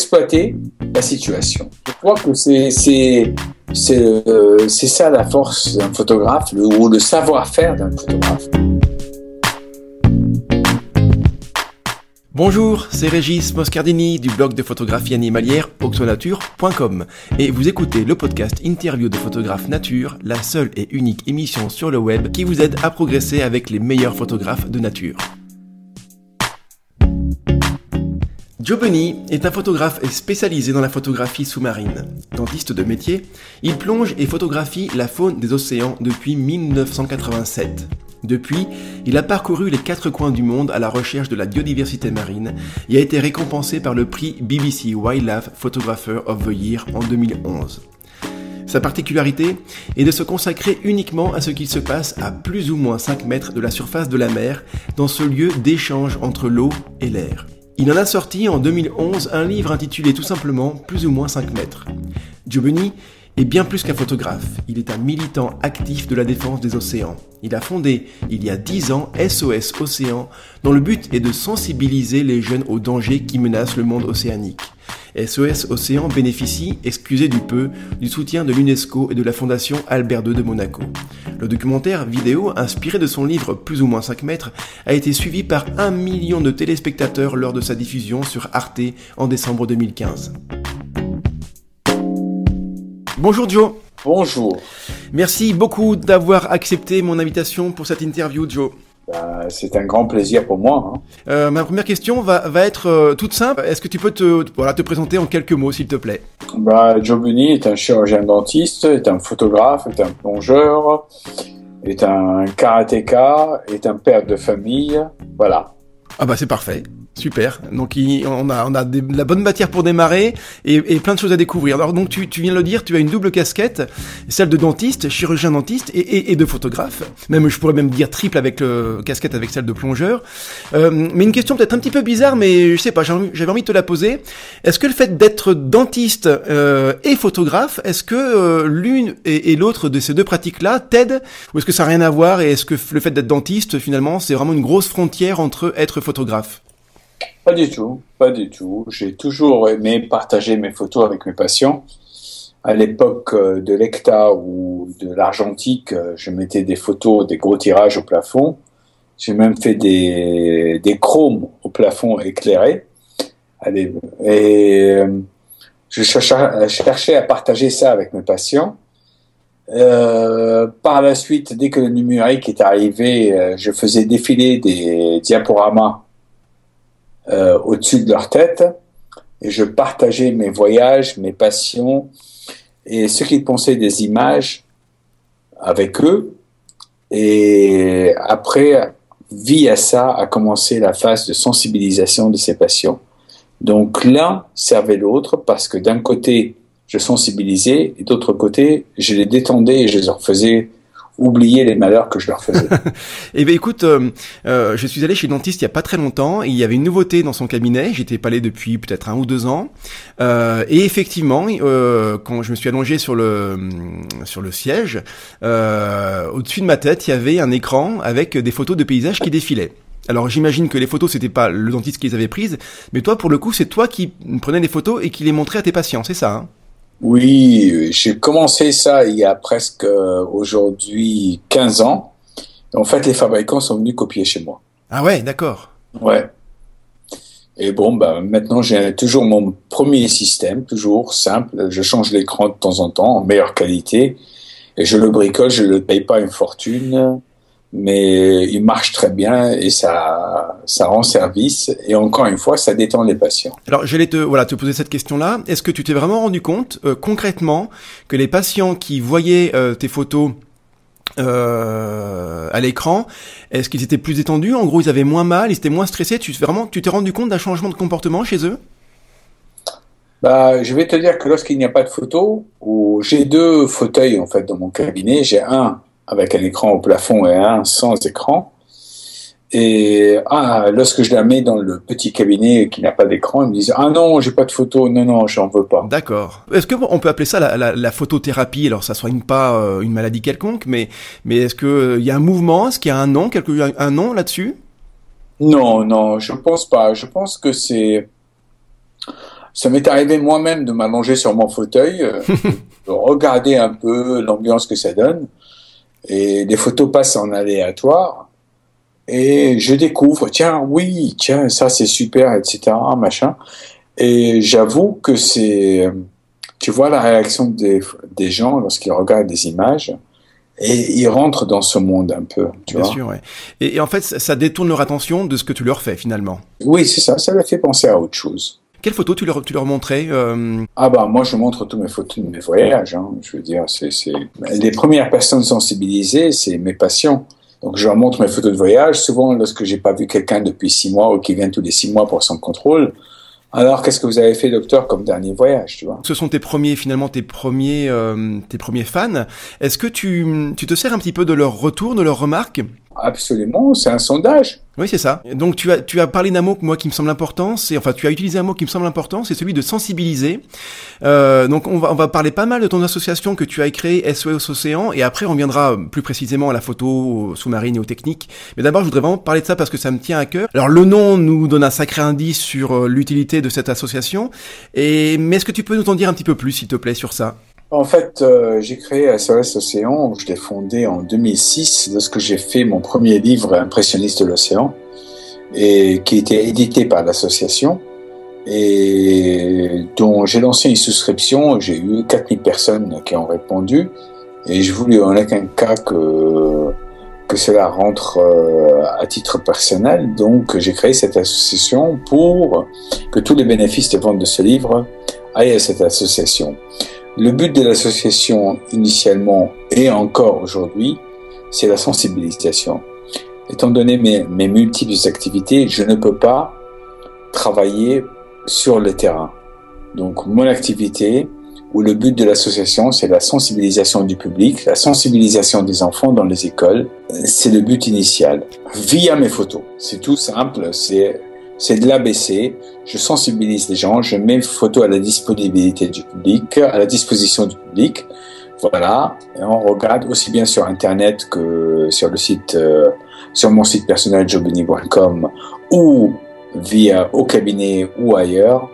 d'exploiter la situation. Je crois que euh, c'est ça la force d'un photographe le, ou le savoir-faire d'un photographe. Bonjour, c'est Régis Moscardini du blog de photographie animalière oxonature.com et vous écoutez le podcast Interview de photographe nature, la seule et unique émission sur le web qui vous aide à progresser avec les meilleurs photographes de nature. Joe Bunny est un photographe spécialisé dans la photographie sous-marine. Dentiste de métier, il plonge et photographie la faune des océans depuis 1987. Depuis, il a parcouru les quatre coins du monde à la recherche de la biodiversité marine et a été récompensé par le prix BBC Wildlife Photographer of the Year en 2011. Sa particularité est de se consacrer uniquement à ce qu'il se passe à plus ou moins 5 mètres de la surface de la mer, dans ce lieu d'échange entre l'eau et l'air. Il en a sorti en 2011 un livre intitulé tout simplement Plus ou moins 5 mètres. Giovanni est bien plus qu'un photographe, il est un militant actif de la défense des océans. Il a fondé, il y a 10 ans, SOS Océan, dont le but est de sensibiliser les jeunes aux dangers qui menacent le monde océanique. SOS Océan bénéficie, excusez du peu, du soutien de l'UNESCO et de la Fondation Albert II de Monaco. Le documentaire vidéo, inspiré de son livre Plus ou moins 5 mètres, a été suivi par un million de téléspectateurs lors de sa diffusion sur Arte en décembre 2015. Bonjour Joe. Bonjour. Merci beaucoup d'avoir accepté mon invitation pour cette interview, Joe. Bah, c'est un grand plaisir pour moi. Hein. Euh, ma première question va, va être euh, toute simple. Est-ce que tu peux te, voilà, te présenter en quelques mots, s'il te plaît? Bah, Joe Bunny est un chirurgien dentiste, est un photographe, est un plongeur, est un karatéka, est un père de famille. Voilà. Ah bah c'est parfait. Super. Donc on a, on a la bonne matière pour démarrer et, plein de choses à découvrir. Alors donc tu, viens de le dire, tu as une double casquette, celle de dentiste, chirurgien dentiste et, et, de photographe. Même je pourrais même dire triple avec le casquette avec celle de plongeur. Euh, mais une question peut-être un petit peu bizarre, mais je sais pas, j'avais envie de te la poser. Est-ce que le fait d'être dentiste euh, et photographe, est-ce que euh, l'une et, l'autre de ces deux pratiques-là t'aident ou est-ce que ça n'a rien à voir et est-ce que le fait d'être dentiste finalement c'est vraiment une grosse frontière entre être photographe? Pas du tout, pas du tout. J'ai toujours aimé partager mes photos avec mes patients. À l'époque euh, de l'hectare ou de l'argentique, euh, je mettais des photos, des gros tirages au plafond. J'ai même fait des, des chromes au plafond éclairé. Et euh, je cherchais à partager ça avec mes patients. Par la suite, dès que le numérique est arrivé, je faisais défiler des diaporamas euh, au-dessus de leur tête et je partageais mes voyages, mes passions et ce qu'ils pensaient des images avec eux. Et après, via ça a commencé la phase de sensibilisation de ces patients. Donc l'un servait l'autre parce que d'un côté, je sensibilisais et d'autre côté, je les détendais et je leur faisais oublier les malheurs que je leur faisais. eh bien écoute, euh, euh, je suis allé chez le dentiste il y a pas très longtemps, il y avait une nouveauté dans son cabinet, j'étais pas allé depuis peut-être un ou deux ans, euh, et effectivement, euh, quand je me suis allongé sur le sur le siège, euh, au-dessus de ma tête, il y avait un écran avec des photos de paysages qui défilaient. Alors j'imagine que les photos c'était pas le dentiste qui les avait prises, mais toi pour le coup c'est toi qui prenais des photos et qui les montrais à tes patients, c'est ça hein? Oui, j'ai commencé ça il y a presque euh, aujourd'hui 15 ans. En fait, les fabricants sont venus copier chez moi. Ah ouais, d'accord. Ouais. Et bon, bah, maintenant, j'ai toujours mon premier système, toujours simple. Je change l'écran de temps en temps, en meilleure qualité. Et je le bricole, je ne le paye pas une fortune mais il marche très bien et ça, ça rend service. Et encore une fois, ça détend les patients. Alors, j'allais te, voilà, te poser cette question-là. Est-ce que tu t'es vraiment rendu compte, euh, concrètement, que les patients qui voyaient euh, tes photos euh, à l'écran, est-ce qu'ils étaient plus détendus? En gros, ils avaient moins mal, ils étaient moins stressés. Tu vraiment, tu t'es rendu compte d'un changement de comportement chez eux? Bah, je vais te dire que lorsqu'il n'y a pas de photos, j'ai deux fauteuils en fait dans mon cabinet. J'ai un avec un écran au plafond et un sans écran. Et ah, lorsque je la mets dans le petit cabinet qui n'a pas d'écran, ils me disent ah non j'ai pas de photo, non non j'en veux pas. D'accord. Est-ce que on peut appeler ça la, la, la photothérapie? Alors ça soigne pas euh, une maladie quelconque, mais mais est-ce que il y a un mouvement, est-ce qu'il y a un nom, quelque un nom là-dessus? Non non je pense pas. Je pense que c'est Ça m'est arrivé moi-même de m'allonger sur mon fauteuil, euh, de regarder un peu l'ambiance que ça donne. Et les photos passent en aléatoire. Et je découvre, tiens, oui, tiens, ça c'est super, etc., machin. Et j'avoue que c'est, tu vois la réaction des, des gens lorsqu'ils regardent des images et ils rentrent dans ce monde un peu. Tu Bien vois sûr, ouais. Et, et en fait, ça détourne leur attention de ce que tu leur fais finalement. Oui, c'est ça, ça leur fait penser à autre chose. Quelles photos tu leur, tu leur montrais euh... Ah bah moi je montre tous mes photos de mes voyages. Hein. Je veux dire, c'est c'est les premières personnes sensibilisées, c'est mes patients. Donc je leur montre mes photos de voyage. Souvent, lorsque j'ai pas vu quelqu'un depuis six mois ou qui vient tous les six mois pour son contrôle, alors, qu'est-ce que vous avez fait, docteur, comme dernier voyage, tu vois? Ce sont tes premiers, finalement, tes premiers, euh, tes premiers fans. Est-ce que tu, tu te sers un petit peu de leurs retours, de leurs remarques? Absolument, c'est un sondage. Oui, c'est ça. Donc tu as tu as parlé d'un mot moi qui me semble important, c'est enfin tu as utilisé un mot qui me semble important, c'est celui de sensibiliser. Euh, donc on va on va parler pas mal de ton association que tu as créée SOS Océan et après on viendra plus précisément à la photo sous-marine et aux techniques. Mais d'abord je voudrais vraiment parler de ça parce que ça me tient à cœur. Alors le nom nous donne un sacré indice sur l'utilité de cette association. Et mais est-ce que tu peux nous en dire un petit peu plus s'il te plaît sur ça? En fait, euh, j'ai créé SOS Océan, je l'ai fondé en 2006 lorsque j'ai fait mon premier livre Impressionniste de l'océan, et qui était édité par l'association, et dont j'ai lancé une souscription. J'ai eu 4000 personnes qui ont répondu, et je voulais en aucun cas que que cela rentre euh, à titre personnel. Donc, j'ai créé cette association pour que tous les bénéfices de vente de ce livre aillent à cette association. Le but de l'association initialement et encore aujourd'hui, c'est la sensibilisation. Étant donné mes, multiples activités, je ne peux pas travailler sur le terrain. Donc mon activité ou le but de l'association, c'est la sensibilisation du public, la sensibilisation des enfants dans les écoles. C'est le but initial. Via mes photos. C'est tout simple. C'est c'est de l'ABC. Je sensibilise les gens, je mets photos à la disponibilité du public, à la disposition du public. Voilà. Et on regarde aussi bien sur Internet que sur le site, euh, sur mon site personnel jobeni.com ou via au cabinet ou ailleurs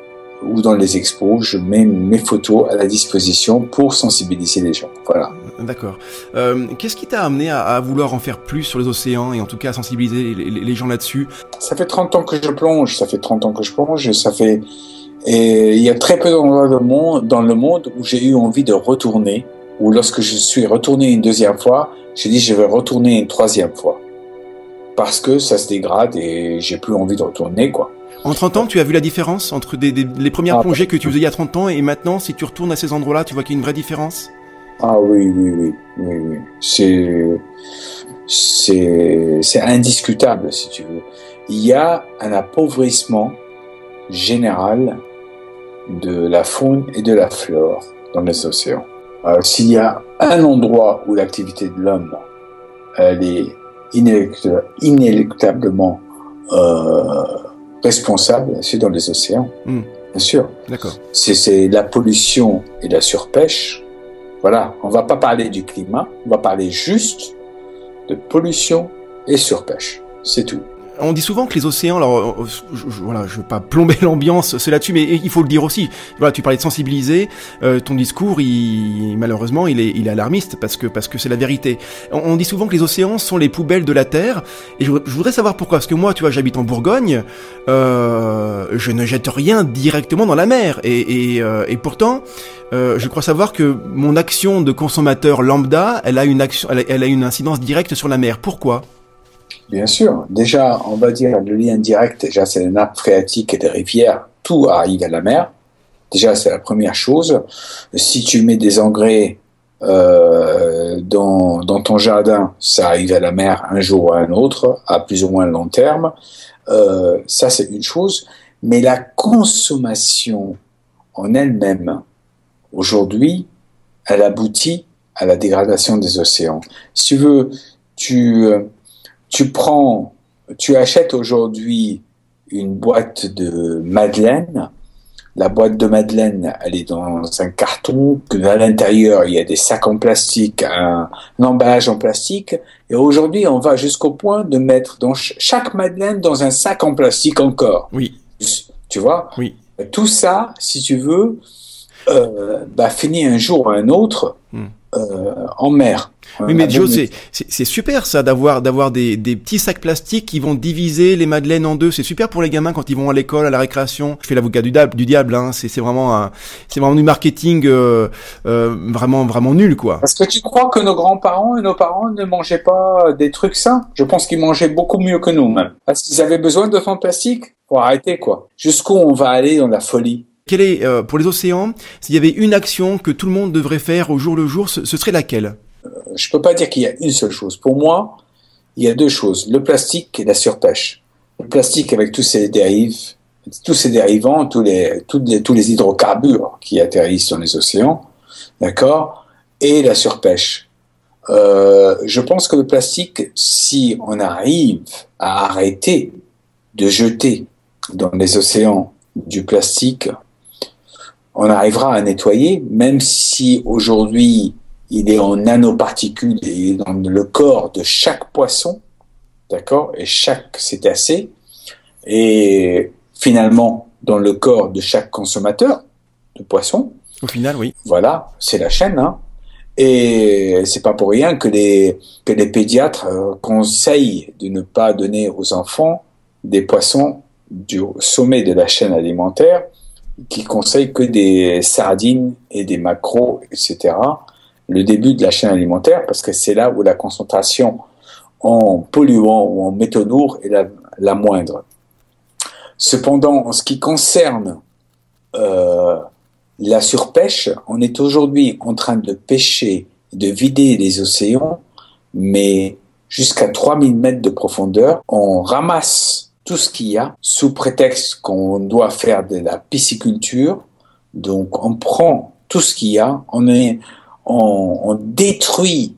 ou dans les expos, je mets mes photos à la disposition pour sensibiliser les gens. Voilà. D'accord. Euh, Qu'est-ce qui t'a amené à, à, vouloir en faire plus sur les océans et en tout cas à sensibiliser les, les, gens là-dessus? Ça fait 30 ans que je plonge, ça fait 30 ans que je plonge, et ça fait... Et il y a très peu d'endroits dans le monde où j'ai eu envie de retourner, ou lorsque je suis retourné une deuxième fois, j'ai dit je vais retourner une troisième fois. Parce que ça se dégrade et j'ai plus envie de retourner, quoi. En 30 ans, tu as vu la différence entre des, des, les premières ah, plongées que tu faisais il y a 30 ans et maintenant, si tu retournes à ces endroits-là, tu vois qu'il y a une vraie différence? Ah oui, oui, oui, oui, oui. C'est, c'est, c'est indiscutable, si tu veux. Il y a un appauvrissement général de la faune et de la flore dans les océans. S'il y a un endroit où l'activité de l'homme, elle est inéluctablement euh, responsable, c'est dans les océans, mmh. bien sûr. D'accord. C'est la pollution et la surpêche. Voilà, on va pas parler du climat, on va parler juste de pollution et surpêche. C'est tout. On dit souvent que les océans, alors je, je, voilà, je veux pas plomber l'ambiance, c'est là-dessus, mais il faut le dire aussi. Voilà, tu parlais de sensibiliser. Euh, ton discours, il, malheureusement, il est, il est alarmiste parce que parce que c'est la vérité. On, dit souvent que les océans sont les poubelles de la terre, et je, je voudrais savoir pourquoi. Parce que moi, tu vois, j'habite en Bourgogne, euh, je ne jette rien directement dans la mer, et et, euh, et pourtant, euh, je crois savoir que mon action de consommateur lambda, elle a une action, elle a une incidence directe sur la mer. Pourquoi? Bien sûr. Déjà, on va dire le lien direct, déjà, c'est les nappes phréatiques et des rivières. Tout arrive à la mer. Déjà, c'est la première chose. Si tu mets des engrais euh, dans, dans ton jardin, ça arrive à la mer un jour ou un autre, à plus ou moins long terme. Euh, ça, c'est une chose. Mais la consommation en elle-même, aujourd'hui, elle aboutit à la dégradation des océans. Si tu veux, tu tu prends, tu achètes aujourd'hui une boîte de madeleine. La boîte de madeleine, elle est dans un carton, à l'intérieur, il y a des sacs en plastique, un, un emballage en plastique. Et aujourd'hui, on va jusqu'au point de mettre dans chaque madeleine dans un sac en plastique encore. Oui. Tu vois? Oui. Tout ça, si tu veux, euh, bah, finit un jour ou un autre hmm. Euh, en mer. Oui, mais Joe, c'est super ça d'avoir d'avoir des, des petits sacs plastiques qui vont diviser les madeleines en deux. C'est super pour les gamins quand ils vont à l'école, à la récréation. Je fais l'avocat du, du diable. Hein. C'est vraiment c'est vraiment du marketing euh, euh, vraiment vraiment nul quoi. Est-ce que tu crois que nos grands-parents et nos parents ne mangeaient pas des trucs sains? Je pense qu'ils mangeaient beaucoup mieux que nous même. Parce qu'ils avaient besoin de fonds plastique. Faut arrêter quoi. Jusqu'où on va aller dans la folie? Quelle est, euh, pour les océans, s'il y avait une action que tout le monde devrait faire au jour le jour, ce, serait laquelle? Euh, Je peux pas dire qu'il y a une seule chose. Pour moi, il y a deux choses le plastique et la surpêche. Le plastique avec tous ses dérives, tous ses dérivants, tous les, tous les, tous les hydrocarbures qui atterrissent dans les océans, d'accord, et la surpêche. Euh, je pense que le plastique, si on arrive à arrêter de jeter dans les océans du plastique on arrivera à nettoyer, même si aujourd'hui il est en nanoparticules et dans le corps de chaque poisson, d'accord, et chaque cétacé, et finalement dans le corps de chaque consommateur de poisson. Au final, oui. Voilà, c'est la chaîne, hein. Et c'est pas pour rien que les que les pédiatres euh, conseillent de ne pas donner aux enfants des poissons du sommet de la chaîne alimentaire qui conseille que des sardines et des macros, etc. Le début de la chaîne alimentaire, parce que c'est là où la concentration en polluants ou en métaux est la, moindre. Cependant, en ce qui concerne euh, la surpêche, on est aujourd'hui en train de pêcher, de vider les océans, mais jusqu'à 3000 mètres de profondeur. On ramasse tout ce qu'il y a sous prétexte qu'on doit faire de la pisciculture. Donc on prend tout ce qu'il y a, on, est, on, détruit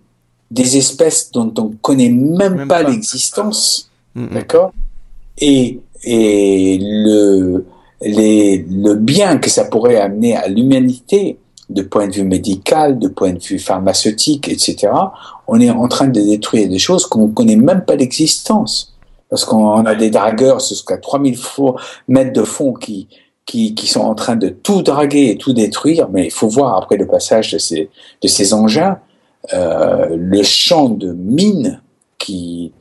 des espèces dont on connaît même, pas, l'existence, d'accord? Et, et le, les, le bien que ça pourrait amener à l'humanité, de point de vue médical, de point de vue pharmaceutique, etc., on est en train de détruire des choses qu'on connaît même pas l'existence parce qu'on a des dragueurs jusqu'à 3000 mètres de fond qui, qui, sont en train de tout draguer et tout détruire, mais il faut voir après le passage de ces, de ces engins, euh, le champ de mines qui,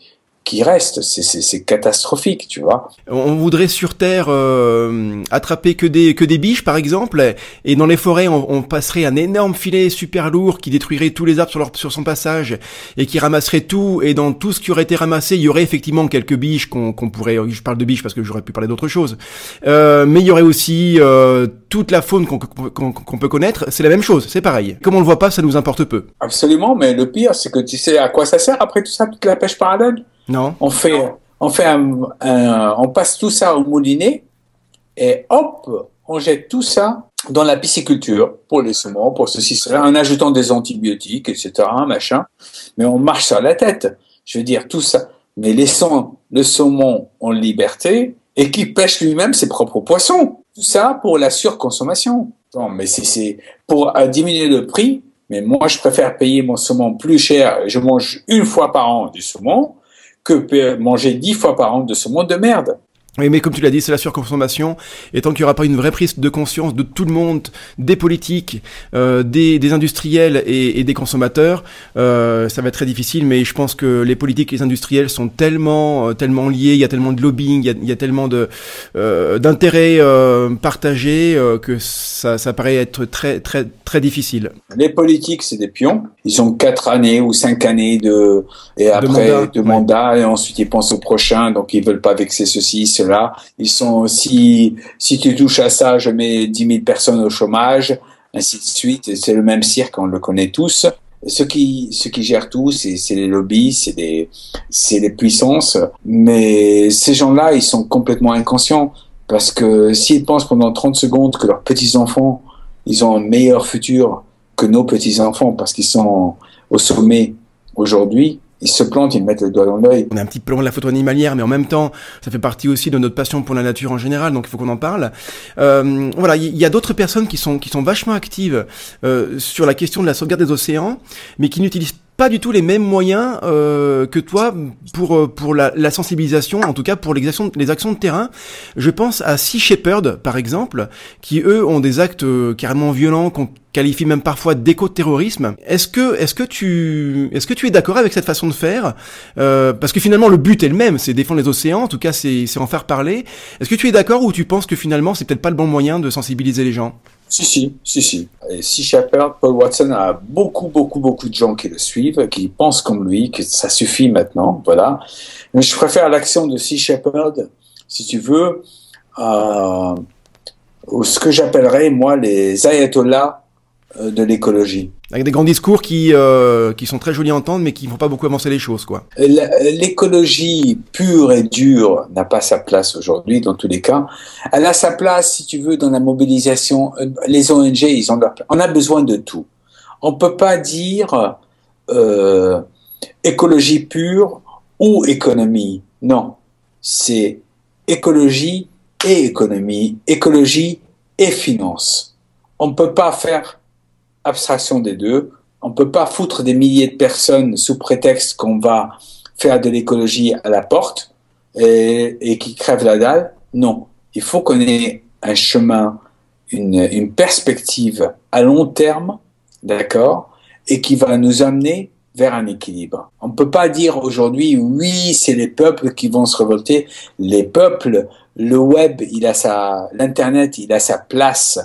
qui reste. C'est catastrophique, tu vois. On voudrait sur Terre euh, attraper que des que des biches, par exemple, et dans les forêts, on, passerait un énorme filet super lourd qui détruirait tous les arbres sur, leur, sur son passage et qui ramasserait tout. Et dans tout ce qui aurait été ramassé, il y aurait effectivement quelques biches qu'on pourrait. Je parle de biches parce que j'aurais pu parler d'autre chose. Euh, mais il y aurait aussi euh, toute la faune qu'on peut connaître. C'est la même chose, c'est pareil. Comme on le voit pas, ça nous importe peu. Absolument, mais le pire, c'est que tu sais à quoi ça sert après tout ça, toute la pêche parallèle? Non. On fait, on fait on passe tout ça au moulinet et hop, on jette tout ça dans la pisciculture pour les saumons, pour ceci, cela, en ajoutant des antibiotiques, etc., machin. Mais on marche sur la tête. Je veux dire, tout ça. Mais laissons le saumon en liberté et qui pêche lui-même ses propres poissons. Tout ça pour la surconsommation. Non, mais c'est pour diminuer le prix. Mais moi, je préfère payer mon saumon plus cher. Je mange une fois par an du saumon que manger dix fois par an de ce monde de merde. Mais comme tu l'as dit, c'est la surconsommation. Et tant qu'il n'y aura pas une vraie prise de conscience de tout le monde, des politiques, euh, des, des, industriels et, et, des consommateurs, euh, ça va être très difficile. Mais je pense que les politiques et les industriels sont tellement, euh, tellement liés. Il y a tellement de lobbying, il y a, il y a tellement de euh, d'intérêts euh, partagés euh, que ça, ça paraît être très, très, très difficile. Les politiques, c'est des pions. Ils ont quatre années ou cinq années de et après de mandat, et ensuite ils pensent au prochain. Donc ils veulent pas vexer ceci, Ils sont si si tu touches à ça, je mets 10 000 personnes au chômage, ainsi de suite. C'est le même cirque, on le connaît tous. Ceux qui, ceux qui gèrent tout, c'est les lobbies, c'est des, c'est les puissances. Mais ces gens-là, ils sont complètement inconscients. Parce que s'ils pensent pendant 30 secondes que leurs petits-enfants, ils ont un meilleur futur que nos petits-enfants parce qu'ils sont au sommet aujourd'hui, ils se plantent, ils mettent le doigt dans l'œil. On a un petit peu loin de la photo animalière, mais en même temps, ça fait partie aussi de notre passion pour la nature en général, donc il faut qu'on en parle. Euh, voilà, il y, a d'autres personnes qui sont qui sont vachement actives euh, sur la question de la sauvegarde des océans, mais qui n'utilisent pas du tout les mêmes moyens euh, que toi pour euh, pour la, la, sensibilisation, en tout cas pour les actions les actions de terrain. Je pense à Sea Shepherd par exemple, qui eux ont des actes euh, carrément violents qu'on qualifie même parfois d'éco-terrorisme. Est-ce que est-ce que tu est-ce que tu es d'accord avec cette façon de faire? Euh, Parce que finalement le but est le même, c'est défendre les océans. En tout cas, c'est c'est en faire parler. Est-ce que tu es d'accord ou tu penses que finalement c'est peut-être pas le bon moyen de sensibiliser les gens? Si, si, si, si. Et si Shepard, Paul Watson a beaucoup, beaucoup, beaucoup de gens qui le suivent, qui pensent comme lui, que ça suffit maintenant, voilà. Mais je préfère l'action de Sea Shepherd, si tu veux, euh, ou ce que j'appellerais, moi, les ayatollahs de l'écologie. Avec des grands discours qui, euh, qui sont très jolis à entendre, mais qui ne font pas beaucoup avancer les choses, quoi. L'écologie pure et dure n'a pas sa place aujourd'hui, dans tous les cas. Elle a sa place, si tu veux, dans la mobilisation. Euh, les ONG, ils ont On a besoin de tout. On peut pas dire euh, écologie pure ou économie. Non, c'est écologie et économie, écologie et finance. On ne peut pas faire abstraction des deux. On peut pas foutre des milliers de personnes sous prétexte qu'on va faire de l'écologie à la porte et, et qui crèvent la dalle. Non, il faut qu'on ait un chemin, une, une perspective à long terme, d'accord, et qui va nous amener vers un équilibre. On ne peut pas dire aujourd'hui, oui, c'est les peuples qui vont se révolter. Les peuples, le web, il a sa, l'internet, il a sa place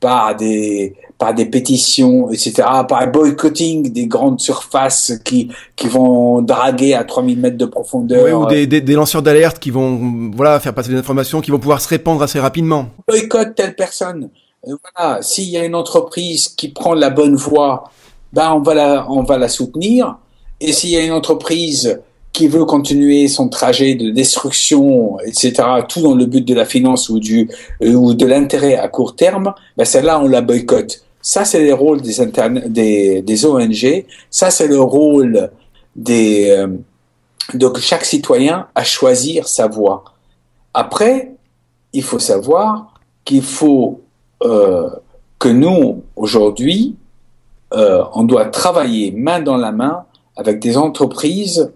par des, par des pétitions, etc., par le boycotting des grandes surfaces qui, qui vont draguer à 3000 mètres de profondeur. Oui, ou des, des, des lanceurs d'alerte qui vont voilà, faire passer des informations qui vont pouvoir se répandre assez rapidement. Boycott telle personne. Euh, voilà, s'il y a une entreprise qui prend la bonne voie, ben on va la, on va la soutenir. Et s'il y a une entreprise qui veut continuer son trajet de destruction, etc., tout dans le but de la finance ou du euh, ou de l'intérêt à court terme, ben celle-là on la boycotte. Ça, c'est les rôles des, des, des ONG. Ça, c'est le rôle des, euh, de chaque citoyen à choisir sa voie. Après, il faut savoir qu'il faut euh, que nous, aujourd'hui, euh, on doit travailler main dans la main avec des entreprises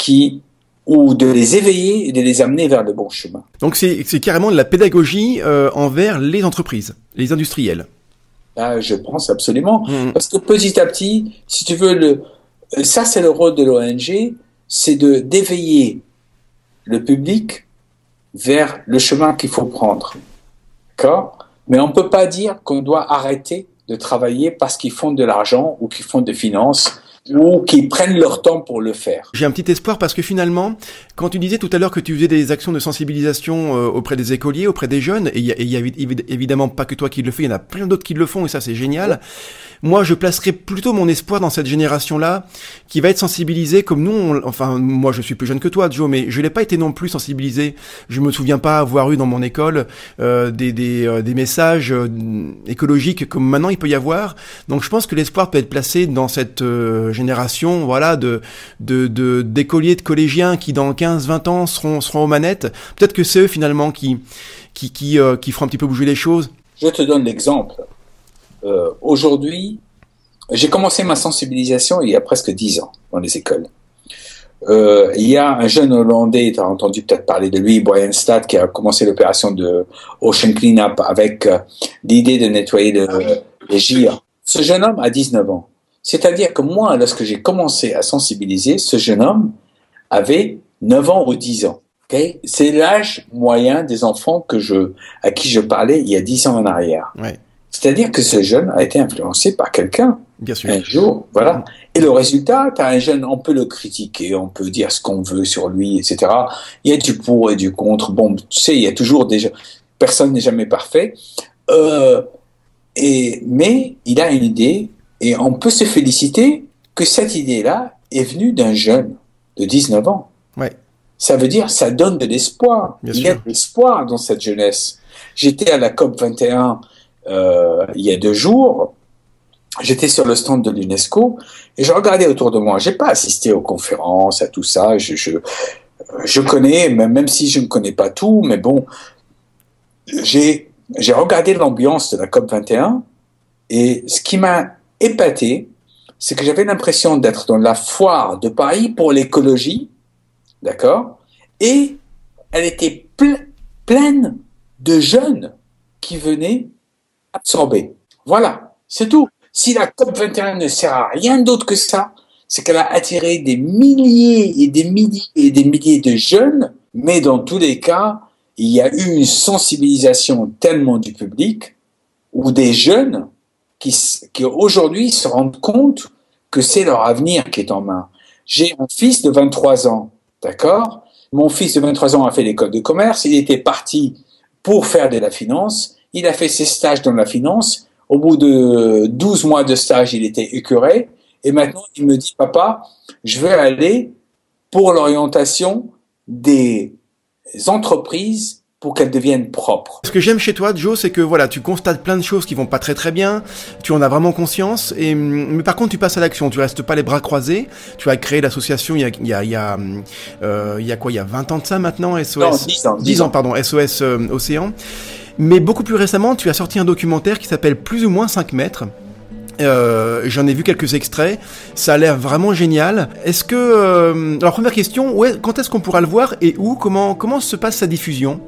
qui ou de les éveiller et de les amener vers le bon chemin. Donc c'est carrément de la pédagogie euh, envers les entreprises, les industriels. Ah, je pense absolument. Mm. Parce que petit à petit, si tu veux, le, ça c'est le rôle de l'ONG, c'est de d'éveiller le public vers le chemin qu'il faut prendre. D'accord? Mais on ne peut pas dire qu'on doit arrêter de travailler parce qu'ils font de l'argent ou qu'ils font des finances ou qui prennent leur temps pour le faire. J'ai un petit espoir parce que finalement, quand tu disais tout à l'heure que tu faisais des actions de sensibilisation euh, auprès des écoliers, auprès des jeunes, et il y, a évidemment pas que toi qui le fais, il y en a plein d'autres qui le font et ça c'est génial. Moi, je placerai plutôt mon espoir dans cette génération-là qui va être sensibilisée comme nous. enfin, moi, je suis plus jeune que toi, Joe, mais je l'ai pas été non plus sensibilisé. Je me souviens pas avoir eu dans mon école euh, des, des, euh, des messages écologiques comme maintenant il peut y avoir. Donc, je pense que l'espoir peut être placé dans cette génération, voilà, de de d'écoliers, de, collégiens qui dans 15-20 ans seront seront aux manettes. Peut-être que c'est eux finalement qui qui qui, euh, qui feront un petit peu bouger les choses. Je te donne l'exemple. Euh, Aujourd'hui, j'ai commencé ma sensibilisation il y a presque 10 ans dans les écoles. Euh, il y a un jeune Hollandais, tu as entendu peut-être parler de lui, Brian Stadt, qui a commencé l'opération de Ocean Cleanup avec euh, l'idée de nettoyer le, les gires. Ce jeune homme a 19 ans. C'est-à-dire que moi, lorsque j'ai commencé à sensibiliser, ce jeune homme avait 9 ans ou 10 ans. Okay c'est l'âge moyen des enfants que je, à qui je parlais il y a 10 ans en arrière. Ouais. C'est-à-dire que ce jeune a été influencé par quelqu'un. Bien sûr. Un jour, voilà. Et le résultat, as un jeune, on peut le critiquer, on peut dire ce qu'on veut sur lui, etc. Il y a du pour et du contre. Bon, tu sais, il y a toujours déjà, personne n'est jamais parfait. Euh, et, mais il a une idée, et on peut se féliciter que cette idée-là est venue d'un jeune de 19 ans. Ouais. Ça veut dire, ça donne de l'espoir. Il y a de l'espoir dans cette jeunesse. J'étais à la COP 21 euh, il y a deux jours. J'étais sur le stand de l'UNESCO et je regardais autour de moi. J'ai pas assisté aux conférences, à tout ça. Je, je, je connais, même, si je ne connais pas tout, mais bon, j'ai, regardé l'ambiance de la COP 21 et ce qui m'a épaté, c'est que j'avais l'impression d'être dans la foire de Paris pour l'écologie, d'accord? Et elle était pleine de jeunes qui venaient absorber. Voilà, c'est tout. Si la COP21 ne sert à rien d'autre que ça, c'est qu'elle a attiré des milliers et des milliers et des milliers de jeunes, mais dans tous les cas, il y a eu une sensibilisation tellement du public ou des jeunes qui, qui aujourd'hui se rendent compte que c'est leur avenir qui est en main. J'ai un fils de 23 ans, d'accord? Mon fils de 23 ans a fait l'école de commerce, il était parti pour faire de la finance, il a fait ses stages dans la finance, au bout de 12 mois de stage, il était écœuré, et maintenant il me dit, papa, je vais aller pour l'orientation des entreprises pour qu'elles deviennent propres. Ce que j'aime chez toi, Joe, c'est que voilà, tu constates plein de choses qui vont pas très très bien, tu en as vraiment conscience, et mais par contre tu passes à l'action, tu restes pas les bras croisés. Tu as créé l'association il y a il y a il y a, euh, il y a quoi, il y a 20 ans de ça maintenant, SOS. Non, 10 ans. 10 ans, pardon, SOS euh, Océan. Mais beaucoup plus récemment, tu as sorti un documentaire qui s'appelle Plus ou moins 5 mètres. Euh, J'en ai vu quelques extraits. Ça a l'air vraiment génial. Est-ce que euh, alors première question, quand est-ce qu'on pourra le voir et où Comment comment se passe sa diffusion?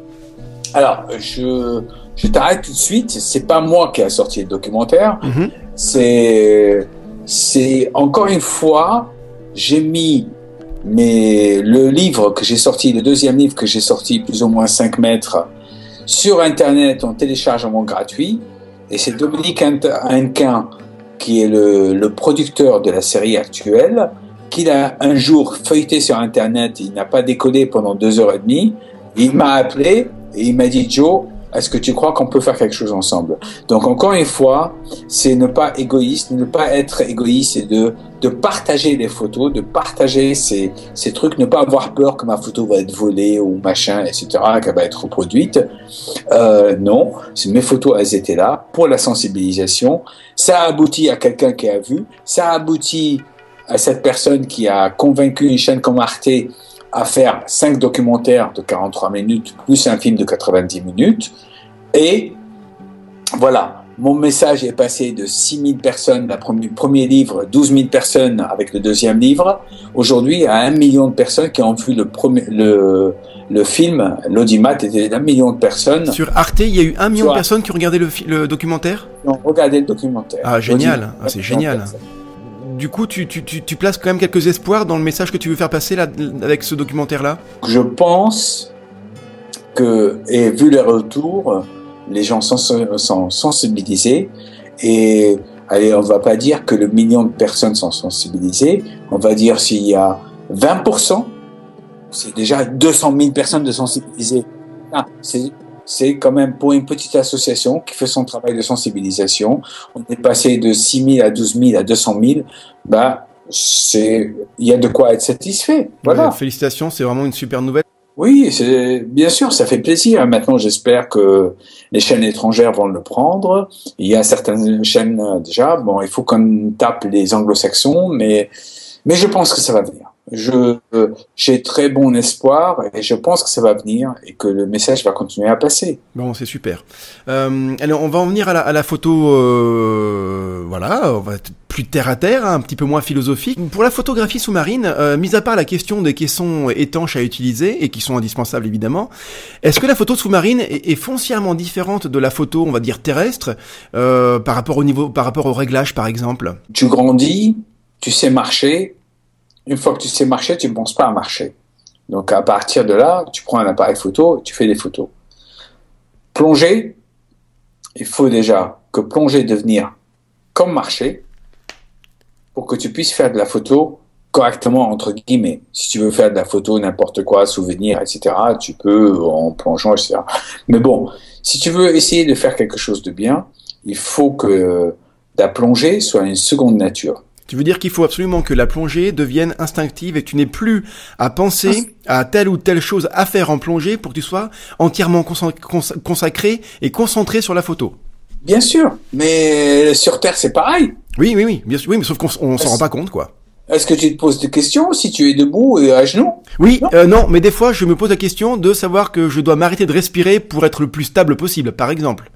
Alors, je, je t'arrête tout de suite. C'est pas moi qui a sorti le documentaire. Mhm. C'est, c'est encore une fois, j'ai mis mais le livre que j'ai sorti, le deuxième livre que j'ai sorti, plus ou moins 5 mètres, sur Internet en téléchargement gratuit. Et c'est Dominique Henquin, qui est le, le producteur de la série actuelle, qu'il a un jour feuilleté sur Internet. Il n'a pas décollé pendant deux heures et demie. Il m'a appelé et il m'a dit, Joe, est-ce que tu crois qu'on peut faire quelque chose ensemble? Donc encore une fois, c'est ne pas égoïste, ne pas être égoïste et de, de partager les photos, de partager ces, ces trucs, ne pas avoir peur que ma photo va être volée ou machin, etc., qu'elle va être reproduite. Euh, non, mes photos, elles étaient là pour la sensibilisation. Ça a abouti à quelqu'un qui a vu, ça a abouti à cette personne qui a convaincu une chaîne comme Arte à faire cinq documentaires de 43 minutes plus un film de 90 minutes. Et voilà, mon message est passé de 6000 personnes, le premier livre, 12 000 personnes avec le deuxième livre, aujourd'hui à un million de personnes qui ont vu le, premier, le, le film, l'audimat était d'un million de personnes. Sur Arte, il y a eu un million de personnes qui ont regardé le, le documentaire? Qui ont regardé le documentaire. Ah, génial, ah, c'est génial du coup, tu, places quand même quelques espoirs dans le message que tu veux faire passer avec ce documentaire-là Je pense que, et vu les retours, les gens sont, sont sensibilisés et allez, on va pas dire que le million de personnes sont sensibilisées, on va dire s'il y a 20%, c'est déjà 200 000 personnes de sensibiliser. Ah, c'est quand même pour une petite association qui fait son travail de sensibilisation. On est passé de 6 000 à 12 000 à 200 000. Bah, c'est, il y a de quoi être satisfait. Voilà. félicitations, c'est vraiment une super nouvelle. Oui, c'est bien sûr, ça fait plaisir. Maintenant, j'espère que les chaînes étrangères vont le prendre. Il y a certaines chaînes déjà. Bon, il faut qu'on tape les anglo-saxons, mais mais je pense que ça va venir je j'ai très bon espoir et je pense que ça va venir et que le message va continuer à passer. Bon, c'est super. Euh, alors, on va en venir à la, à la photo. Euh, voilà, on va être plus terre à terre, un petit peu moins philosophique. Pour la photographie sous-marine, euh, mis à part la question des caissons étanches à utiliser et qui sont indispensables évidemment, est-ce que la photo sous-marine est, est, foncièrement différente de la photo, on va dire terrestre, par rapport au niveau, par rapport au réglage, par exemple? Tu grandis, tu sais marcher une fois que tu sais marcher, tu ne penses pas à marcher. Donc à partir de là, tu prends un appareil photo, tu fais des photos. Plonger, il faut déjà que plonger devenir comme marcher pour que tu puisses faire de la photo correctement entre guillemets. Si tu veux faire de la photo, n'importe quoi, souvenir, etc., tu peux en plongeant, etc. Mais bon, si tu veux essayer de faire quelque chose de bien, il faut que la plongée soit une seconde nature. Tu veux dire qu'il faut absolument que la plongée devienne instinctive et que tu n'aies plus à penser à telle ou telle chose à faire en plongée pour que tu sois entièrement consacré et concentré sur la photo? Bien sûr, mais sur Terre c'est pareil. Oui, oui, oui, bien sûr, oui, mais sauf qu'on s'en rend pas compte, quoi. Est-ce que tu te poses des questions si tu es debout et à genoux? Oui, non, euh, non, mais des fois je me pose la question de savoir que je dois m'arrêter de respirer pour être le plus stable possible, par exemple.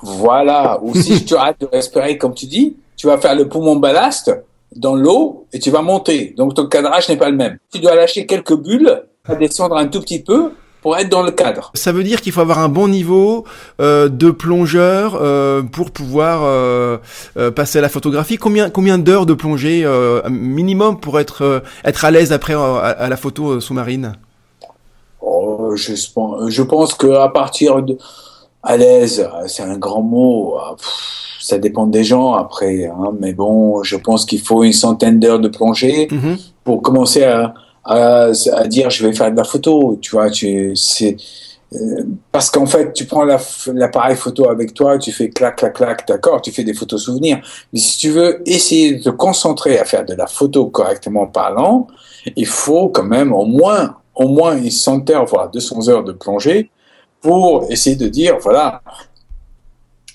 Voilà, ou si tu arrêtes de respirer comme tu dis, tu vas faire le poumon ballast, dans l'eau et tu vas monter. Donc ton cadrage n'est pas le même. Tu dois lâcher quelques bulles, descendre un tout petit peu pour être dans le cadre. Ça veut dire qu'il faut avoir un bon niveau euh, de plongeur euh, pour pouvoir euh, passer à la photographie. Combien combien d'heures de plongée minimum pour être être à l'aise après à, à, la photo sous-marine? Oh, je, je pense que à partir de à l'aise, c'est un grand mot. Ah, ça dépend des gens après, hein, mais bon, je pense qu'il faut une centaine d'heures de plongée mm -hmm. pour commencer à à, à, dire je vais faire de la photo, tu vois, tu c'est euh, parce qu'en fait tu prends l'appareil photo avec toi, tu fais clac clac clac, d'accord, tu fais des photos souvenirs. Mais si tu veux essayer de te concentrer à faire de la photo correctement parlant, il faut quand même au moins au moins une centaine voire 200 heures de plongée pour essayer de dire voilà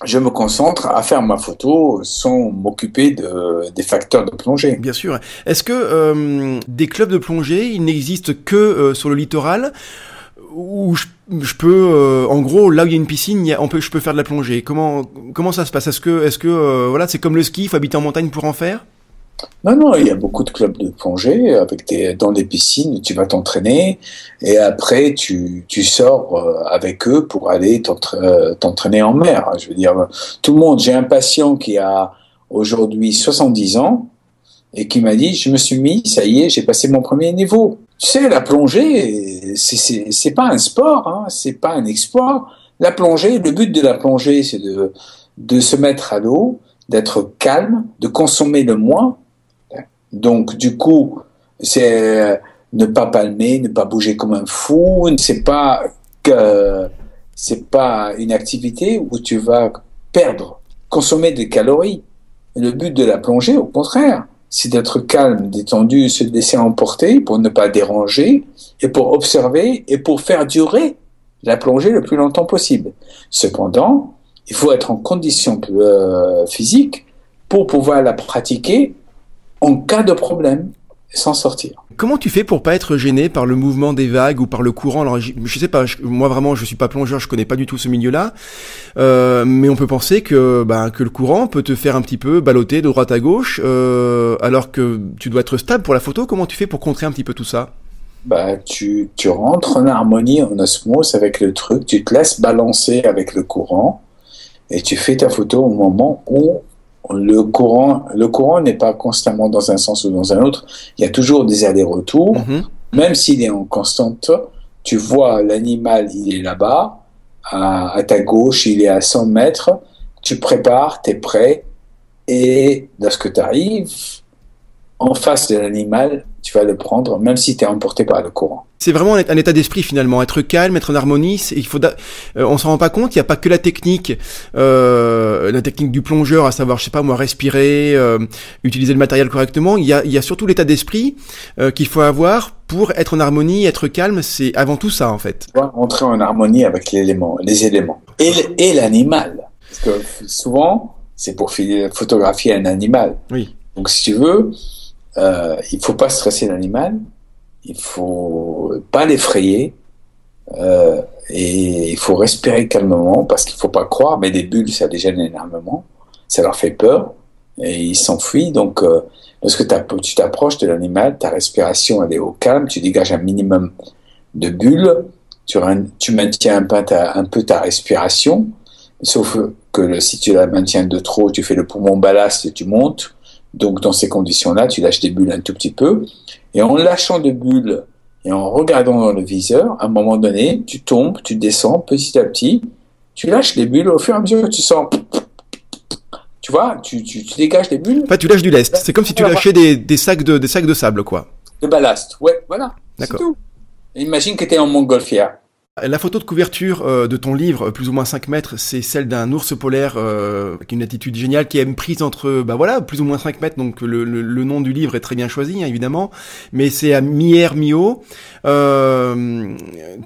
je me concentre à faire ma photo sans m'occuper de, des facteurs de plongée. Bien sûr. Est-ce que euh, des clubs de plongée, il n'existe que euh, sur le littoral où je, peux, euh, en gros, là où il y a une piscine, on peut, je peux faire de la plongée. Comment comment ça se passe? Est-ce que est-ce que voilà, c'est comme le ski, il faut habiter en montagne pour en faire? Non, non, il y a beaucoup de clubs de plongée avec des, dans des piscines, tu vas t'entraîner et après tu, tu sors euh, avec eux pour aller euh, t'entraîner en mer. Je veux dire, tout le monde, j'ai un patient qui a aujourd'hui 70 ans et qui m'a dit, je me suis mis, ça y est, j'ai passé mon premier niveau. Tu sais, la plongée, c'est pas un sport, hein, c'est pas un exploit. La plongée, le but de la plongée, c'est de, de se mettre à l'eau, d'être calme, de consommer le moins donc, du coup, c'est ne pas palmer, ne pas bouger comme un fou. C'est pas que c'est pas une activité où tu vas perdre, consommer des calories. Le but de la plongée, au contraire, c'est d'être calme, détendu, se laisser emporter pour ne pas déranger et pour observer et pour faire durer la plongée le plus longtemps possible. Cependant, il faut être en condition euh, physique pour pouvoir la pratiquer en cas de problème s'en sortir. Comment tu fais pour pas être gêné par le mouvement des vagues ou par le courant? Alors, je, je sais pas, je, moi vraiment, je suis pas plongeur, je connais pas du tout ce milieu-là, euh, mais on peut penser que bah, que le courant peut te faire un petit peu balloter de droite à gauche, euh, alors que tu dois être stable pour la photo. Comment tu fais pour contrer un petit peu tout ça? Bah, tu, tu rentres en harmonie, en osmose avec le truc, tu te laisses balancer avec le courant et tu fais ta photo au moment où le courant, le courant n'est pas constamment dans un sens ou dans un autre. Il y a toujours des allers-retours. Mm -hmm. Même s'il est en constante, tu vois l'animal, il est là-bas. À, à, ta gauche, il est à 100 mètres. Tu prépares, tu es prêt. Et lorsque tu arrives en face de l'animal, tu vas le prendre, même si tu es emporté par le courant. C'est vraiment un état d'esprit finalement, être calme, être en harmonie. Il faut, euh, on s'en rend pas compte. Il n'y a pas que la technique, euh, la technique du plongeur, à savoir, je sais pas moi, respirer, euh, utiliser le matériel correctement. Il y a, il y a surtout l'état d'esprit qu'il faut avoir pour être en harmonie, être calme. C'est avant tout ça en fait. Entrer en harmonie avec l'élément, les éléments et l'animal, parce que souvent c'est pour photographier un animal. Oui. Donc si tu veux, euh, il faut pas stresser l'animal il faut pas l'effrayer euh, et il faut respirer calmement parce qu'il faut pas croire, mais des bulles ça dégène énormément, ça leur fait peur et ils s'enfuient. Donc euh, lorsque tu t'approches de l'animal, ta respiration elle est au calme, tu dégages un minimum de bulles, tu, maintiens un peu ta respiration, sauf que si tu la maintiens de trop, tu fais le poumon ballast et tu montes. Donc dans ces conditions-là, tu lâches des bulles un tout petit peu. Et en lâchant des bulles et en regardant dans le viseur, à un moment donné, tu tombes, tu descends petit à petit, tu lâches les bulles au fur et à mesure que tu sens. Tu vois, tu, tu, tu dégages les bulles. Enfin, tu lâches du lest. C'est comme si tu lâchais des, des, sacs de, des sacs de sable, quoi. De ballast, ouais, voilà. D'accord. Imagine que tu es en montgolfière. La photo de couverture euh, de ton livre, plus ou moins 5 mètres, c'est celle d'un ours polaire euh, avec une attitude géniale qui est prise entre, bah voilà, plus ou moins 5 mètres, donc le, le, le nom du livre est très bien choisi, hein, évidemment, mais c'est à mi-air, mi-haut. Euh,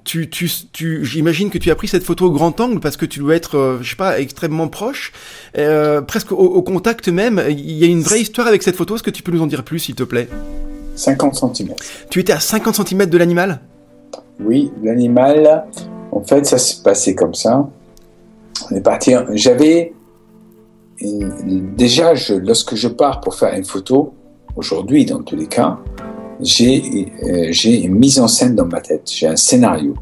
tu, tu, tu, J'imagine que tu as pris cette photo au grand angle parce que tu dois être, euh, je sais pas, extrêmement proche, euh, presque au, au, contact même. Il y a une vraie histoire avec cette photo, est-ce que tu peux nous en dire plus, s'il te plaît? 50 cm. Tu étais à 50 cm de l'animal? Oui, l'animal, en fait, ça s'est passé comme ça. On est parti. J'avais déjà, lorsque je pars pour faire une photo, aujourd'hui, dans tous les cas, j'ai euh, une mise en scène dans ma tête, j'ai un scénario.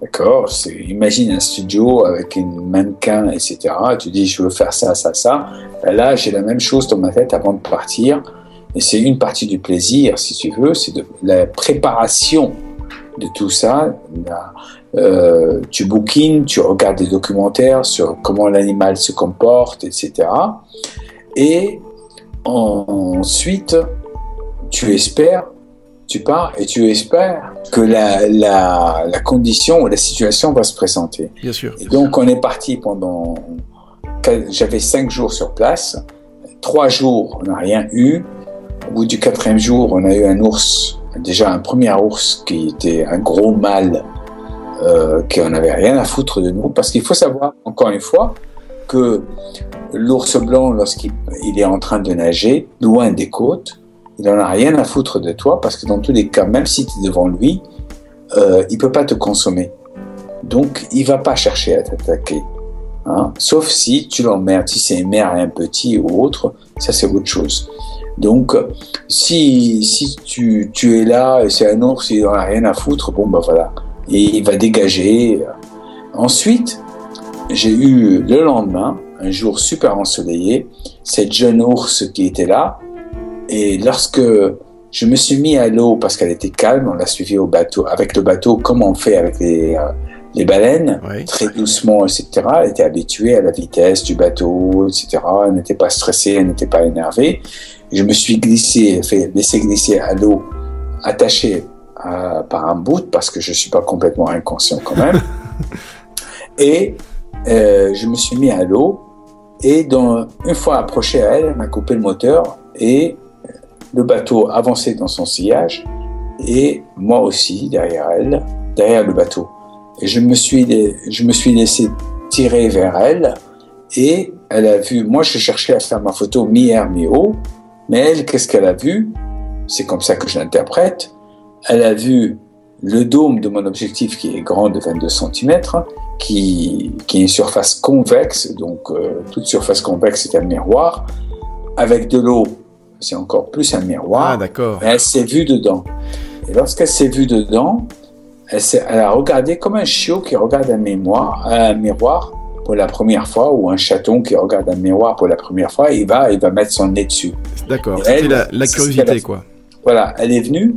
D'accord Imagine un studio avec une mannequin, etc. Tu dis, je veux faire ça, ça, ça. Ben là, j'ai la même chose dans ma tête avant de partir. Et c'est une partie du plaisir, si tu veux, c'est de la préparation de tout ça. Euh, tu bookines, tu regardes des documentaires sur comment l'animal se comporte, etc. Et ensuite, tu espères tu pars et tu espères que la, la, la condition ou la situation va se présenter. Bien sûr. Et donc, on est parti pendant. J'avais cinq jours sur place. Trois jours, on n'a rien eu. Au bout du quatrième jour, on a eu un ours, déjà un premier ours qui était un gros mâle, euh, qui en avait rien à foutre de nous. Parce qu'il faut savoir, encore une fois, que l'ours blanc, lorsqu'il est en train de nager, loin des côtes, il n'en a rien à foutre de toi parce que dans tous les cas, même si tu es devant lui, euh, il peut pas te consommer. Donc, il va pas chercher à t'attaquer. Hein? Sauf si tu l'emmerdes, si c'est une mère et un petit ou autre, ça c'est autre chose. Donc, si, si tu, tu es là et c'est un ours, il n'en a rien à foutre, bon ben voilà. Et il va dégager. Ensuite, j'ai eu le lendemain, un jour super ensoleillé, cette jeune ours qui était là, et lorsque je me suis mis à l'eau parce qu'elle était calme, on l'a suivi au bateau, avec le bateau, comme on fait avec les, euh, les baleines, très doucement, etc. Elle était habituée à la vitesse du bateau, etc. Elle n'était pas stressée, elle n'était pas énervée. Je me suis glissé, fait laisser glisser à l'eau, attaché à, par un bout, parce que je suis pas complètement inconscient quand même. et euh, je me suis mis à l'eau. Et dans, une fois approché à elle, elle m'a coupé le moteur et le bateau avançait dans son sillage et moi aussi derrière elle, derrière le bateau. Et je me suis, je me suis laissé tirer vers elle et elle a vu, moi je cherchais à faire ma photo mi-air, mi-haut, mais elle, qu'est-ce qu'elle a vu? C'est comme ça que je l'interprète. Elle a vu le dôme de mon objectif qui est grand de 22 cm, qui, qui est une surface convexe, donc euh, toute surface convexe est un miroir, avec de l'eau c'est encore plus un miroir. Ah, d'accord. elle s'est vue dedans. Et lorsqu'elle s'est vue dedans, elle, elle, a regardé comme un chiot qui regarde un, mémoire, un miroir pour la première fois, ou un chaton qui regarde un miroir pour la première fois, il va, il va mettre son nez dessus. D'accord, c'était la, la curiosité, quoi. Voilà, elle est venue,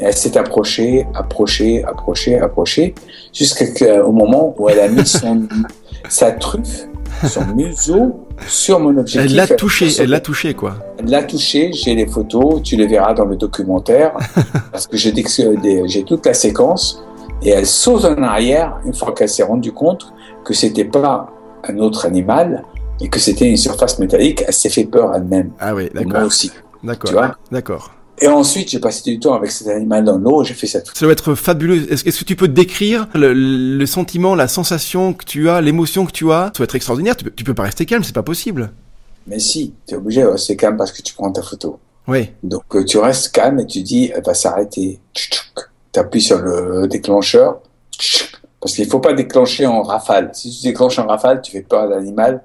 et elle s'est approchée, approchée, approchée, approchée, jusqu'au moment où elle a mis son, sa truffe, son museau sur mon objectif. Elle l'a touché, elle l'a touché quoi. Elle l'a touché, j'ai les photos, tu les verras dans le documentaire, parce que j'ai toute la séquence, et elle saute en arrière une fois qu'elle s'est rendue compte que c'était pas un autre animal, et que c'était une surface métallique, elle s'est fait peur elle-même. Ah oui, d'accord. Moi aussi. D'accord. Tu vois? D'accord. Et ensuite, j'ai passé du temps avec cet animal dans l'eau, j'ai fait cette... Ça doit être fabuleux. Est-ce que tu peux décrire le, sentiment, la sensation que tu as, l'émotion que tu as? Ça doit être extraordinaire. Tu peux, peux pas rester calme, c'est pas possible. Mais si, tu es obligé de rester calme parce que tu prends ta photo. Oui. Donc euh, tu restes calme et tu dis, elle va s'arrêter. Tu appuies sur le déclencheur. Parce qu'il faut pas déclencher en rafale. Si tu déclenches en rafale, tu fais peur à l'animal.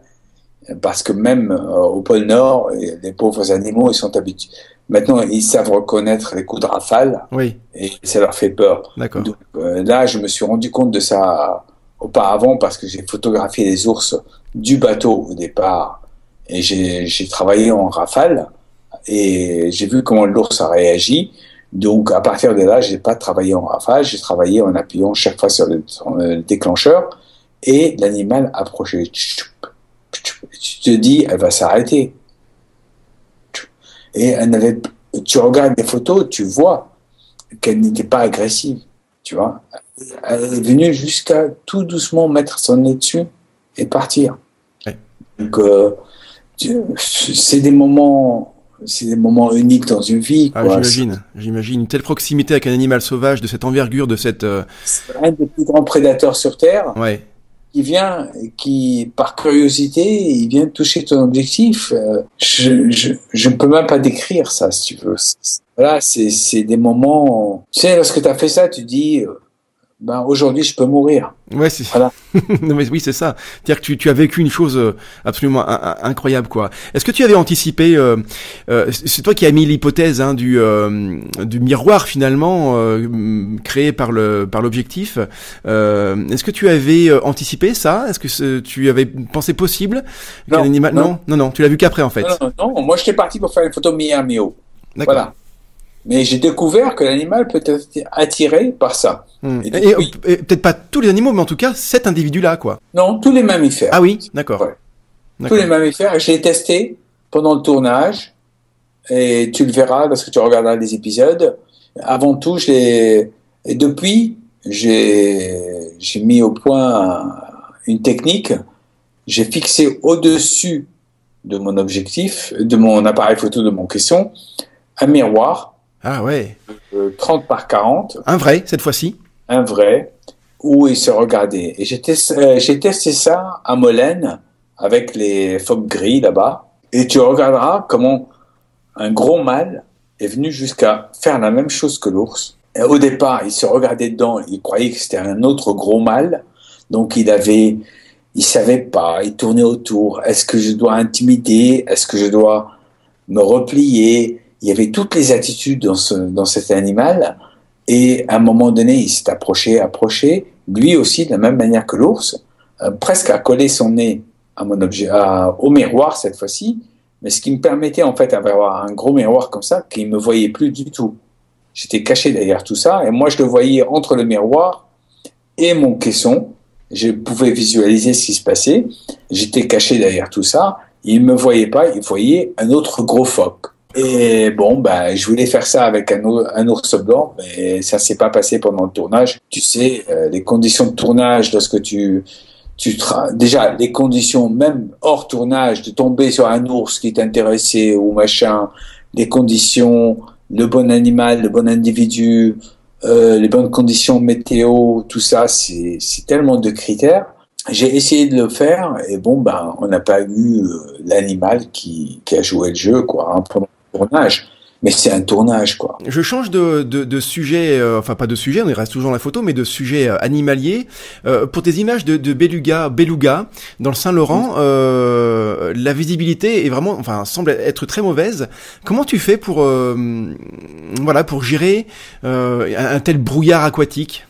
Parce que même euh, au pôle Nord, les pauvres animaux, ils sont habitués Maintenant, ils savent reconnaître les coups de rafale. Oui. Et ça leur fait peur. D'accord. Euh, là, je me suis rendu compte de ça auparavant parce que j'ai photographié les ours du bateau au départ et j'ai travaillé en rafale et j'ai vu comment l'ours a réagi. Donc, à partir de là, j'ai pas travaillé en rafale, j'ai travaillé en appuyant chaque fois sur le, déclencheur et l'animal approchait. Tu te dis, elle va s'arrêter et elle n'avait, tu regardes les photos, tu vois qu'elle n'était pas agressive, tu vois. Elle est venue jusqu'à tout doucement mettre son nez dessus et partir. Donc, euh, c'est des moments, c'est des moments uniques dans une vie. Ah, j'imagine, j'imagine une telle proximité avec un animal sauvage de cette envergure, de cette. Euh, un des plus grands prédateurs sur Terre. Ouais qui vient, qui par curiosité, il vient toucher ton objectif. Euh, je, je, je ne peux même pas décrire ça, si tu veux. Voilà, c'est, c'est des moments. Tu sais, lorsque tu as fait ça, tu dis, euh, ben aujourd'hui je peux mourir. Ouais, c'est voilà. non, mais oui, c'est ça. C'est-à-dire que tu, tu, as vécu une chose euh, absolument incroyable, quoi. Est-ce que tu avais anticipé euh, euh, C'est toi qui as mis l'hypothèse hein, du euh, du miroir finalement euh, créé par le par l'objectif. Est-ce que tu avais anticipé ça? Est-ce que tu avais pensé possible non, animal? non, non, non, tu l'as vu qu'après en fait. Non, non, non. moi j'étais parti pour faire une photo Miami. Voilà. Mais j'ai découvert que l'animal peut être attiré par ça. Hmm. Et, peut-être pas tous les animaux, mais en tout cas cet individu-là, quoi. Non, tous les mammifères. Ah oui, d'accord. Tous les mammifères. Et je l'ai testé pendant le tournage. Et tu le verras parce que tu regarderas les épisodes. Avant tout, j'ai et depuis, j'ai j'ai mis au point une technique. J'ai fixé au-dessus de mon objectif, de mon appareil photo, de mon caisson, un miroir ah ouais. 30 par 40. Un vrai, cette fois-ci Un vrai, où il se regardait. Et j'ai testé, euh, testé, ça à Molène, avec les phoques gris là-bas. Et tu regarderas comment un gros mâle est venu jusqu'à faire la même chose que l'ours. Au départ, il se regardait dedans, il croyait que c'était un autre gros mâle. Donc il avait, il savait pas, il tournait autour. Est-ce que je dois intimider? Est-ce que je dois me replier? Il y avait toutes les attitudes dans, ce, dans cet animal. Et à un moment donné, il s'est approché, approché, lui aussi de la même manière que l'ours, euh, presque à coller son nez à mon objet, au miroir cette fois-ci, mais ce qui me permettait en fait d'avoir un gros miroir comme ça, qu'il me voyait plus du tout. J'étais caché derrière tout ça, et moi je le voyais entre le miroir et mon caisson. Je pouvais visualiser ce qui se passait. J'étais caché derrière tout ça. Il me voyait pas, il voyait un autre gros phoque. Et bon, ben, je voulais faire ça avec un, ours blanc, mais ça s'est pas passé pendant le tournage. Tu sais, euh, les conditions de tournage, lorsque tu, tu déjà les conditions même hors tournage, de tomber sur un ours qui t'intéressait ou machin, les conditions, le bon animal, le bon individu, euh, les bonnes conditions météo, tout ça, c'est tellement de critères. J'ai essayé de le faire et bon ben on n'a pas eu euh, l'animal qui, qui a joué le jeu quoi. Hein, tournage. Mais c'est un tournage, quoi. Je change de, de, de sujet, euh, enfin pas de sujet, on y reste toujours dans la photo, mais de sujet euh, animalier. Euh, pour tes images de, de beluga, beluga dans le Saint-Laurent, la visibilité est vraiment, enfin semble être très mauvaise. Comment tu fais pour, voilà, pour gérer un tel brouillard aquatique?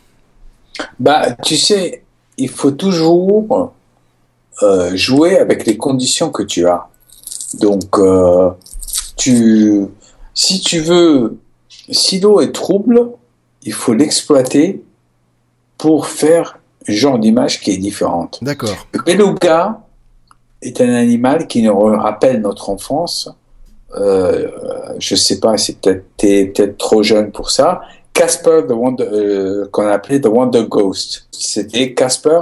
Bah, tu sais, il faut toujours jouer avec les conditions que tu as. Donc tu, si tu veux, si l'eau est trouble, il faut l'exploiter pour faire un genre d'image qui est différente. D'accord. Le beluga est un animal qui nous rappelle notre enfance. Euh, je sais pas, c'est peut-être peut-être trop jeune pour ça. Casper, euh, qu'on appelait The Wonder Ghost. C'était Casper,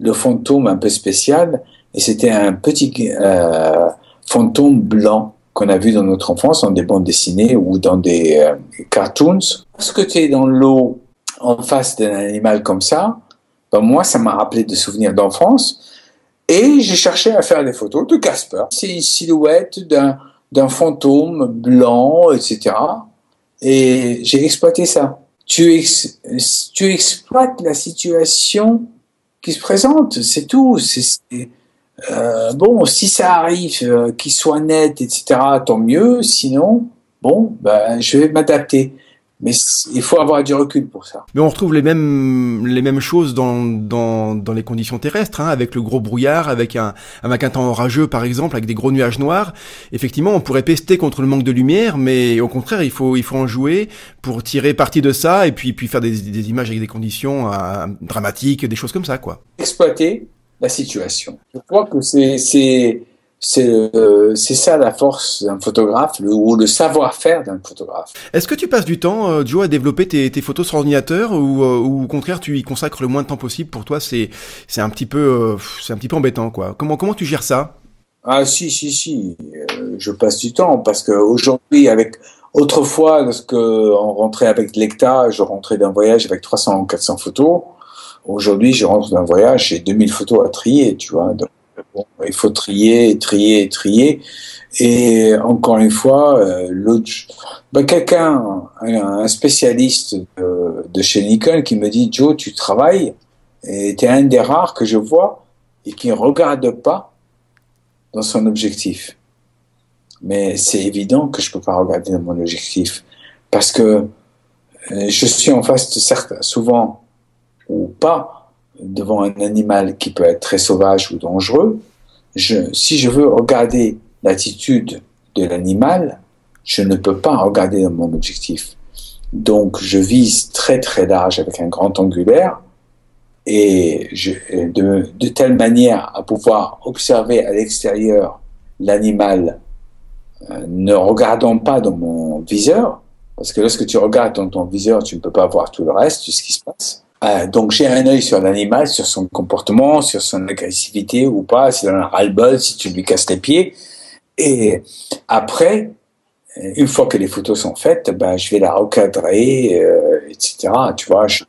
le fantôme un peu spécial, et c'était un petit euh, fantôme blanc qu'on a vu dans notre enfance, dans des bandes dessinées ou dans des euh, cartoons. Parce que tu es dans l'eau en face d'un animal comme ça, ben moi, ça m'a rappelé des souvenirs d'enfance. Et j'ai cherché à faire des photos de Casper. C'est une silhouette d'un, fantôme blanc, etc. Et j'ai exploité ça. Tu, exploites la situation qui se présente, c'est tout. Euh, bon, si ça arrive, euh, qu'il soit net, etc., tant mieux. Sinon, bon, ben, je vais m'adapter. Mais il faut avoir du recul pour ça. Mais on retrouve les mêmes les mêmes choses dans dans, dans les conditions terrestres, hein, avec le gros brouillard, avec un avec un temps orageux par exemple, avec des gros nuages noirs. Effectivement, on pourrait pester contre le manque de lumière, mais au contraire, il faut il faut en jouer pour tirer parti de ça et puis puis faire des, des images avec des conditions euh, dramatiques, des choses comme ça, quoi. Exploiter la situation. Je crois que c'est c'est c'est euh, ça la force d'un photographe le, ou le savoir-faire d'un photographe. Est-ce que tu passes du temps, euh, Joe, à développer tes, tes photos sur ordinateur ou, euh, ou, au contraire tu y consacres le moins de temps possible? Pour toi, c'est c'est un petit peu euh, c'est un petit peu embêtant quoi. Comment comment tu gères ça? Ah si si si, je passe du temps parce que aujourd'hui avec autrefois lorsque on rentrait avec l'ECTA, je rentrais d'un voyage avec 300 400 photos. Aujourd'hui, je rentre d'un voyage, j'ai 2000 photos à trier, tu vois. il faut trier, trier, trier. Et encore une fois, euh, l'autre, ben quelqu'un, un, spécialiste de, chez Nikon qui me dit Joe, tu travailles et tu es un des rares que je vois et qui ne regarde pas dans son objectif. Mais c'est évident que je peux pas regarder dans mon objectif parce que euh, je suis en face, de certes, souvent ou pas, devant un animal qui peut être très sauvage ou dangereux. Si je veux regarder l'attitude de l'animal, je ne peux pas regarder dans mon objectif. Donc je vise très très large avec un grand angulaire et de telle manière à pouvoir observer à l'extérieur l'animal euh, ne regardant pas dans mon viseur, parce que lorsque tu regardes dans ton viseur, tu ne peux pas voir tout le reste, tout ce qui se passe. Euh, donc j'ai un œil sur l'animal, sur son comportement, sur son agressivité ou pas, si on a ras-le-bol, si tu lui casses les pieds. Et après, une fois que les photos sont faites, ben, je vais la recadrer, euh, etc. Tu vois, je,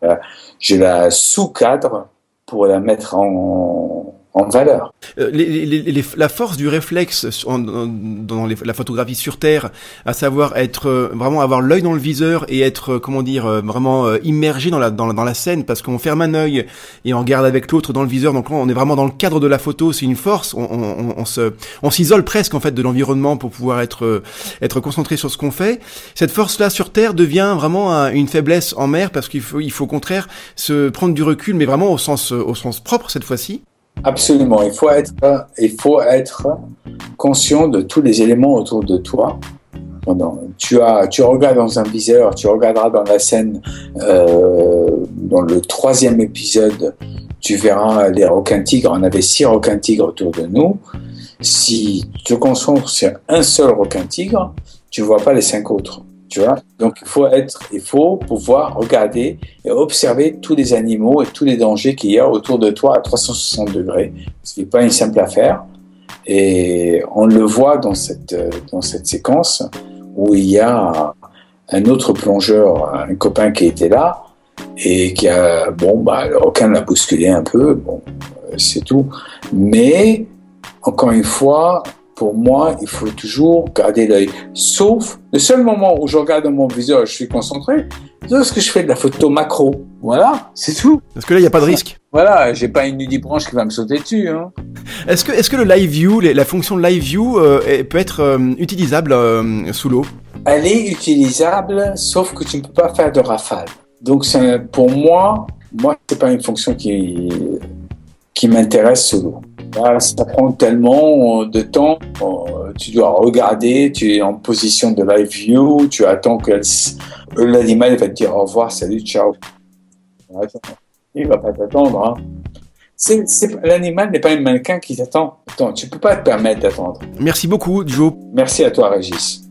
je la sous-cadre pour la mettre en, en valeur. Euh, la force du réflexe dans la photographie sur Terre, à savoir être euh, vraiment avoir l'œil dans le viseur et être euh, comment dire vraiment immergé dans la scène parce qu'on ferme un œil et on regarde avec l'autre dans le viseur. Donc là, on est vraiment dans le cadre de la photo. C'est une force. On, se on s'isole presque en fait de l'environnement pour pouvoir être être concentré sur ce qu'on fait. Cette force là sur Terre devient vraiment une faiblesse en mer parce qu'il faut faut au contraire se prendre du recul, mais vraiment au sens au sens propre cette fois-ci. Absolument. Il faut être, il faut être conscient de tous les éléments autour de toi. Tu, as, tu regardes dans un viseur, tu regarderas dans la scène, euh, dans le troisième épisode, tu verras les requins tigres. On avait six requins tigres autour de nous. Si tu te concentres sur un seul requin tigre, tu vois pas les cinq autres. Donc il faut être, il faut pouvoir regarder et observer tous les animaux et tous les dangers qu'il y a autour de toi à 360 degrés, ce n'est pas une simple affaire. Et on le voit dans cette dans cette séquence où il y a un autre plongeur, un copain qui était là et qui a bon bah le l'a bousculé un peu, bon c'est tout. Mais encore une fois, pour moi, il faut toujours garder l'œil. Sauf le seul moment où je regarde mon viseur, je suis concentré, c'est lorsque je fais de la photo macro. Voilà, c'est tout. Parce que là, il n'y a pas de risque. Voilà, j'ai pas une nudibranche qui va me sauter dessus. Hein. Est-ce que, est-ce que le live view, la fonction live view, euh, peut être euh, utilisable euh, sous l'eau? Elle est utilisable, sauf que tu ne peux pas faire de rafale. Donc, pour moi, moi, c'est pas une fonction qui, qui m'intéresse sous l'eau ça prend tellement de temps. Tu dois regarder, tu es en position de live view, tu attends que l'animal va te dire au revoir, salut, ciao. Il va pas t'attendre. Hein. L'animal n'est pas un mannequin qui t'attend. Tu peux pas te permettre d'attendre. Merci beaucoup, Joe. Merci à toi, Régis.